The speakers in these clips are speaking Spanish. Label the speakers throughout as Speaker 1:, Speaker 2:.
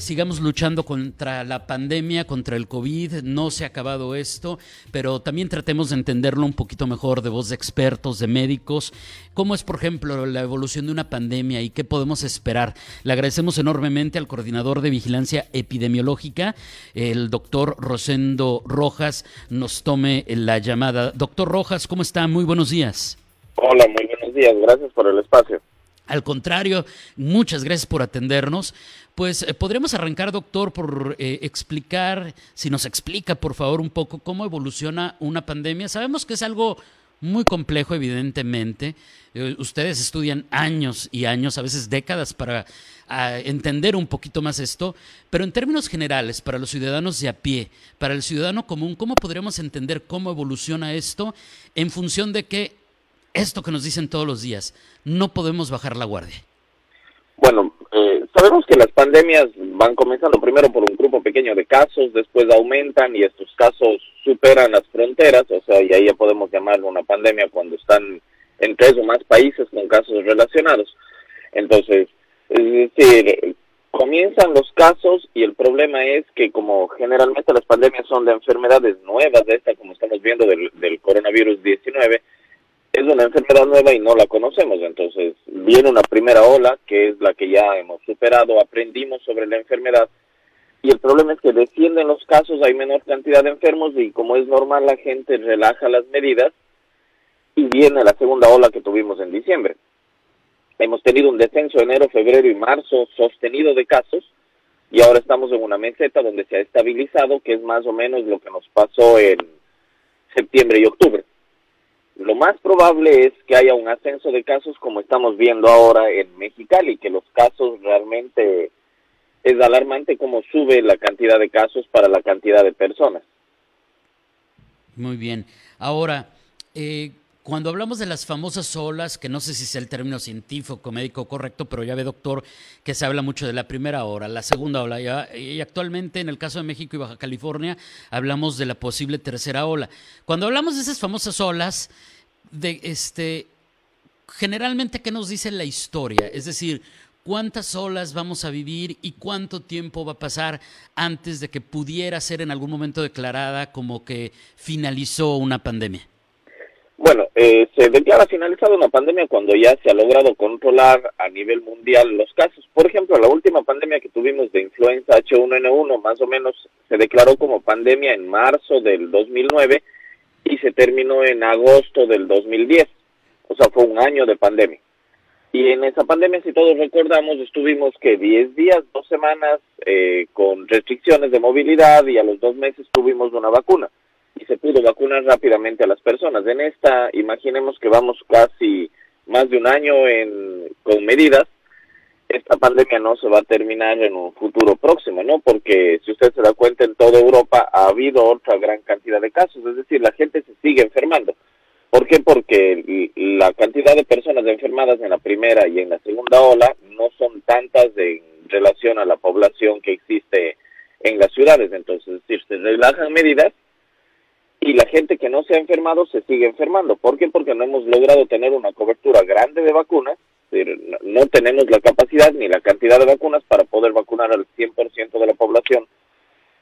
Speaker 1: sigamos luchando contra la pandemia, contra el COVID, no se ha acabado esto, pero también tratemos de entenderlo un poquito mejor de voz de expertos, de médicos, cómo es, por ejemplo, la evolución de una pandemia y qué podemos esperar. Le agradecemos enormemente al coordinador de vigilancia epidemiológica, el doctor Rosendo Rojas, nos tome la llamada. Doctor Rojas, ¿cómo está? Muy buenos días.
Speaker 2: Hola, muy buenos días, gracias por el espacio.
Speaker 1: Al contrario, muchas gracias por atendernos. Pues eh, podríamos arrancar, doctor, por eh, explicar, si nos explica, por favor, un poco cómo evoluciona una pandemia. Sabemos que es algo muy complejo, evidentemente. Eh, ustedes estudian años y años, a veces décadas, para entender un poquito más esto, pero en términos generales, para los ciudadanos de a pie, para el ciudadano común, ¿cómo podríamos entender cómo evoluciona esto en función de que esto que nos dicen todos los días, no podemos bajar la guardia?
Speaker 2: Bueno, eh, sabemos que las pandemias van comenzando primero por un grupo pequeño de casos, después aumentan y estos casos superan las fronteras, o sea, y ahí ya podemos llamarlo una pandemia cuando están en tres o más países con casos relacionados. Entonces, es decir, comienzan los casos y el problema es que como generalmente las pandemias son de enfermedades nuevas, de esta como estamos viendo del, del coronavirus 19, es una enfermedad nueva y no la conocemos. Entonces viene una primera ola, que es la que ya hemos superado, aprendimos sobre la enfermedad y el problema es que descienden los casos, hay menor cantidad de enfermos y como es normal la gente relaja las medidas y viene la segunda ola que tuvimos en diciembre. Hemos tenido un descenso enero, febrero y marzo sostenido de casos y ahora estamos en una meseta donde se ha estabilizado, que es más o menos lo que nos pasó en septiembre y octubre. Lo más probable es que haya un ascenso de casos como estamos viendo ahora en Mexicali, que los casos realmente es alarmante como sube la cantidad de casos para la cantidad de personas.
Speaker 1: Muy bien. Ahora, eh, cuando hablamos de las famosas olas, que no sé si es el término científico, médico correcto, pero ya ve, doctor, que se habla mucho de la primera ola, la segunda ola, y actualmente en el caso de México y Baja California hablamos de la posible tercera ola. Cuando hablamos de esas famosas olas, de este, generalmente, ¿qué nos dice la historia? Es decir, cuántas olas vamos a vivir y cuánto tiempo va a pasar antes de que pudiera ser en algún momento declarada como que finalizó una pandemia.
Speaker 2: Bueno, eh, se declara finalizada una pandemia cuando ya se ha logrado controlar a nivel mundial los casos. Por ejemplo, la última pandemia que tuvimos de influenza H1N1 más o menos se declaró como pandemia en marzo del 2009 y se terminó en agosto del 2010. O sea, fue un año de pandemia. Y en esa pandemia, si todos recordamos, estuvimos que 10 días, dos semanas eh, con restricciones de movilidad y a los dos meses tuvimos una vacuna y se pudo vacunar rápidamente a las personas. En esta, imaginemos que vamos casi más de un año en, con medidas esta pandemia no se va a terminar en un futuro próximo, ¿no? Porque si usted se da cuenta, en toda Europa ha habido otra gran cantidad de casos, es decir, la gente se sigue enfermando. ¿Por qué? Porque la cantidad de personas enfermadas en la primera y en la segunda ola no son tantas en relación a la población que existe en las ciudades. Entonces, es decir, se relajan medidas y la gente que no se ha enfermado se sigue enfermando. ¿Por qué? Porque no hemos logrado tener una cobertura grande de vacunas no tenemos la capacidad ni la cantidad de vacunas para poder vacunar al 100% de la población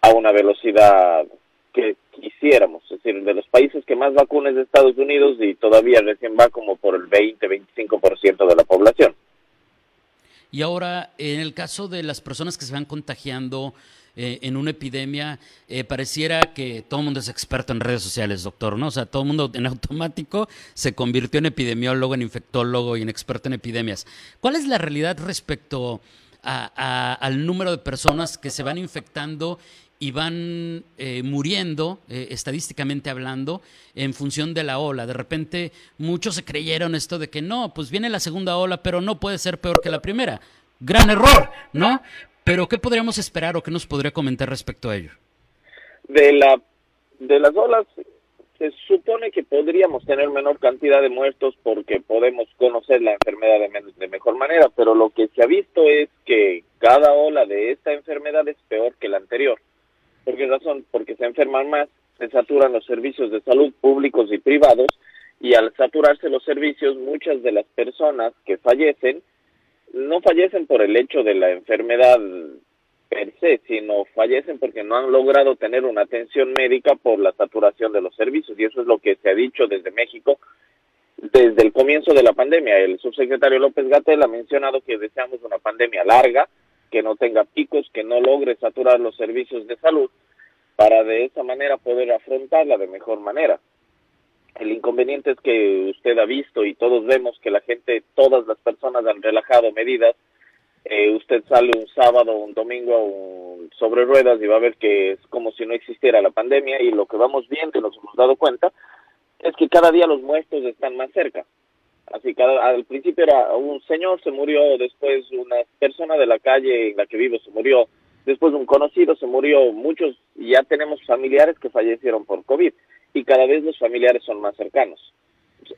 Speaker 2: a una velocidad que quisiéramos. Es decir, de los países que más vacunas de Estados Unidos y todavía recién va como por el 20-25% de la población.
Speaker 1: Y ahora, en el caso de las personas que se van contagiando, eh, en una epidemia, eh, pareciera que todo el mundo es experto en redes sociales, doctor, ¿no? O sea, todo el mundo en automático se convirtió en epidemiólogo, en infectólogo y en experto en epidemias. ¿Cuál es la realidad respecto al número de personas que se van infectando y van eh, muriendo, estadísticamente hablando, en función de la ola. De repente muchos se creyeron esto de que no, pues viene la segunda ola, pero no puede ser peor que la primera. Gran error, ¿no? Pero ¿qué podríamos esperar o qué nos podría comentar respecto a ello?
Speaker 2: De la de las olas, se supone que podríamos tener menor cantidad de muertos porque podemos conocer la enfermedad de, de, mejor manera, pero lo que se ha visto es que cada ola de esta enfermedad es peor que la anterior. ¿Por qué razón? Porque se enferman más, se saturan los servicios de salud públicos y privados y al saturarse los servicios muchas de las personas que fallecen no fallecen por el hecho de la enfermedad per se, sino fallecen porque no han logrado tener una atención médica por la saturación de los servicios. Y eso es lo que se ha dicho desde México desde el comienzo de la pandemia. El subsecretario López Gatel ha mencionado que deseamos una pandemia larga, que no tenga picos, que no logre saturar los servicios de salud, para de esa manera poder afrontarla de mejor manera. El inconveniente es que usted ha visto y todos vemos que la gente, todas las personas han relajado medidas eh, usted sale un sábado un domingo sobre ruedas y va a ver que es como si no existiera la pandemia y lo que vamos viendo y nos hemos dado cuenta es que cada día los muertos están más cerca. Así que al principio era un señor se murió, después una persona de la calle en la que vivo se murió, después un conocido se murió, muchos ya tenemos familiares que fallecieron por COVID y cada vez los familiares son más cercanos.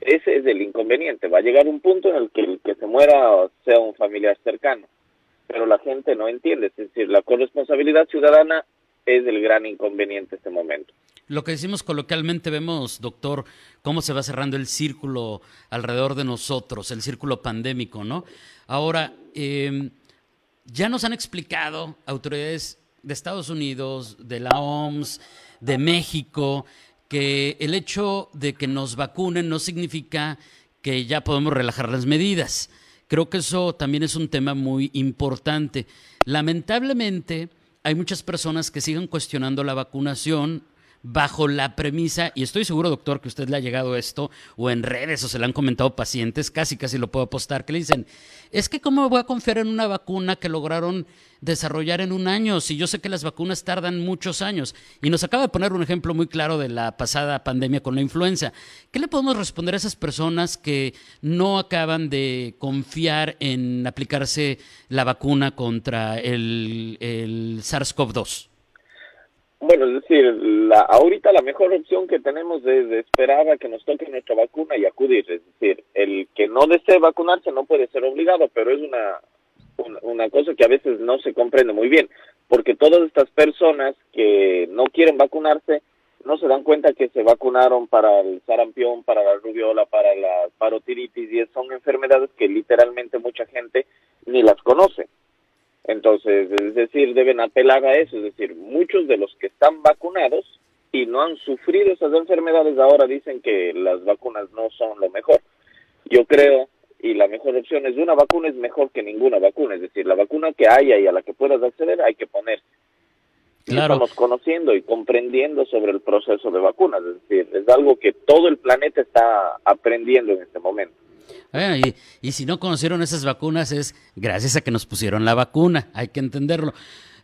Speaker 2: Ese es el inconveniente, va a llegar un punto en el que el que se muera sea un familiar cercano pero la gente no entiende. Es decir, la corresponsabilidad ciudadana es el gran inconveniente en este momento.
Speaker 1: Lo que decimos coloquialmente vemos, doctor, cómo se va cerrando el círculo alrededor de nosotros, el círculo pandémico, ¿no? Ahora, em, ya nos han explicado autoridades de Estados Unidos, de la OMS, de México, que el hecho de que nos vacunen no significa que ya podemos relajar las medidas. Creo que eso también es un tema muy importante. Lamentablemente, hay muchas personas que siguen cuestionando la vacunación bajo la premisa, y estoy seguro, doctor, que usted le ha llegado esto, o en redes, o se le han comentado pacientes, casi casi lo puedo apostar, que le dicen, es que cómo voy a confiar en una vacuna que lograron desarrollar en un año, si yo sé que las vacunas tardan muchos años. Y nos acaba de poner un ejemplo muy claro de la pasada pandemia con la influenza. ¿Qué le podemos responder a esas personas que no acaban de confiar en aplicarse la vacuna contra el, el SARS-CoV-2?
Speaker 2: Bueno, es decir, la, ahorita la mejor opción que tenemos es esperar a que nos toque nuestra vacuna y acudir. Es decir, el que no desee vacunarse no puede ser obligado, pero es una, una, cosa que a veces no se comprende muy bien, porque todas estas personas que no quieren vacunarse no se dan cuenta que se vacunaron para el sarampión, para la rubiola, para la parotiritis y son enfermedades que literalmente mucha gente ni las conoce. Entonces, es decir, deben apelar a eso, es decir, muchos de los que están vacunados y no han sufrido esas enfermedades ahora dicen que las vacunas no son lo mejor. Yo creo y la mejor opción es una vacuna es mejor que ninguna vacuna, es decir, la vacuna que haya y a la que puedas acceder hay que poner. Claro. Estamos conociendo y comprendiendo sobre el proceso de vacunas, es decir, es algo que todo el planeta está aprendiendo en este momento
Speaker 1: y, si no conocieron esas vacunas es gracias a que nos pusieron la vacuna, hay que entenderlo.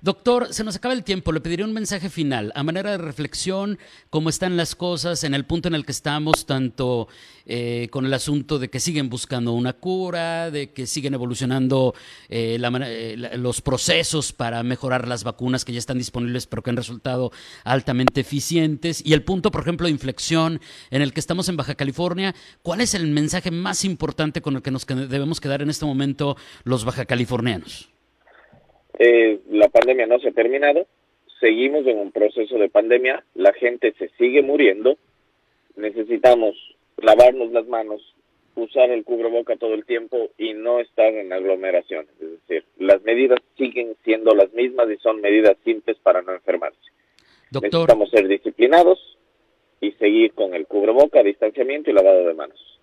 Speaker 1: Doctor, se nos acaba el tiempo. Le pediría un mensaje final, a manera de reflexión, cómo están las cosas en el punto en el que estamos, tanto eh, con el asunto de que siguen buscando una cura, de que siguen evolucionando eh, eh, los procesos para mejorar las vacunas que ya están disponibles, pero que han resultado altamente eficientes, y el punto, por ejemplo, de inflexión en el que estamos en Baja California. ¿Cuál es el mensaje más importante con el que nos debemos quedar en este momento los baja californianos?
Speaker 2: Eh, la pandemia no se ha terminado, seguimos en un proceso de pandemia, la gente se sigue muriendo, necesitamos lavarnos las manos, usar el cubreboca todo el tiempo y no estar en aglomeraciones. Es decir, las medidas siguen siendo las mismas y son medidas simples para no enfermarse. Necesitamos ser disciplinados y seguir con el cubreboca, distanciamiento y lavado de manos.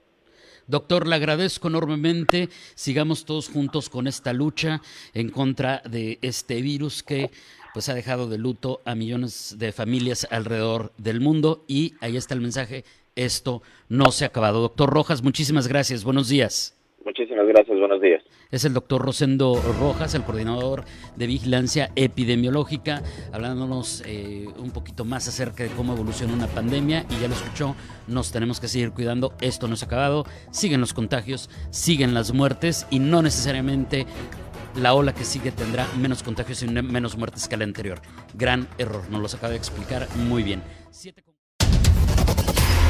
Speaker 1: Doctor, le agradezco enormemente. Sigamos todos juntos con esta lucha en contra de este virus que pues ha dejado de luto a millones de familias alrededor del mundo y ahí está el mensaje, esto no se ha acabado. Doctor Rojas, muchísimas gracias, buenos días.
Speaker 2: Muchísimas gracias, buenos días.
Speaker 1: Es el doctor Rosendo Rojas, el coordinador de vigilancia epidemiológica, hablándonos eh, un poquito más acerca de cómo evoluciona una pandemia. Y ya lo escuchó, nos tenemos que seguir cuidando. Esto no se ha acabado. Siguen los contagios, siguen las muertes y no necesariamente la ola que sigue tendrá menos contagios y menos muertes que la anterior. Gran error, nos lo acaba de explicar muy bien.